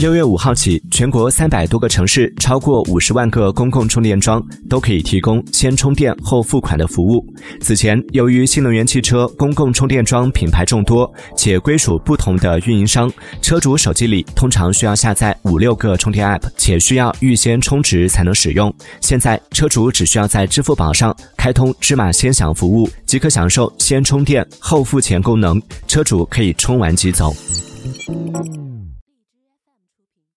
六月五号起全国三百多个城市超过五十万个公共充电桩都可以提供先充电后付款的服务。此前由于新能源汽车公共充电桩品牌众多且归属不同的运营商车主手机里通常需要下载五六个充电 app 且需要预先充值才能使用。现在车主只需要在支付宝上开通芝麻先享服务即可享受先充电后付钱功能车主可以充完即走。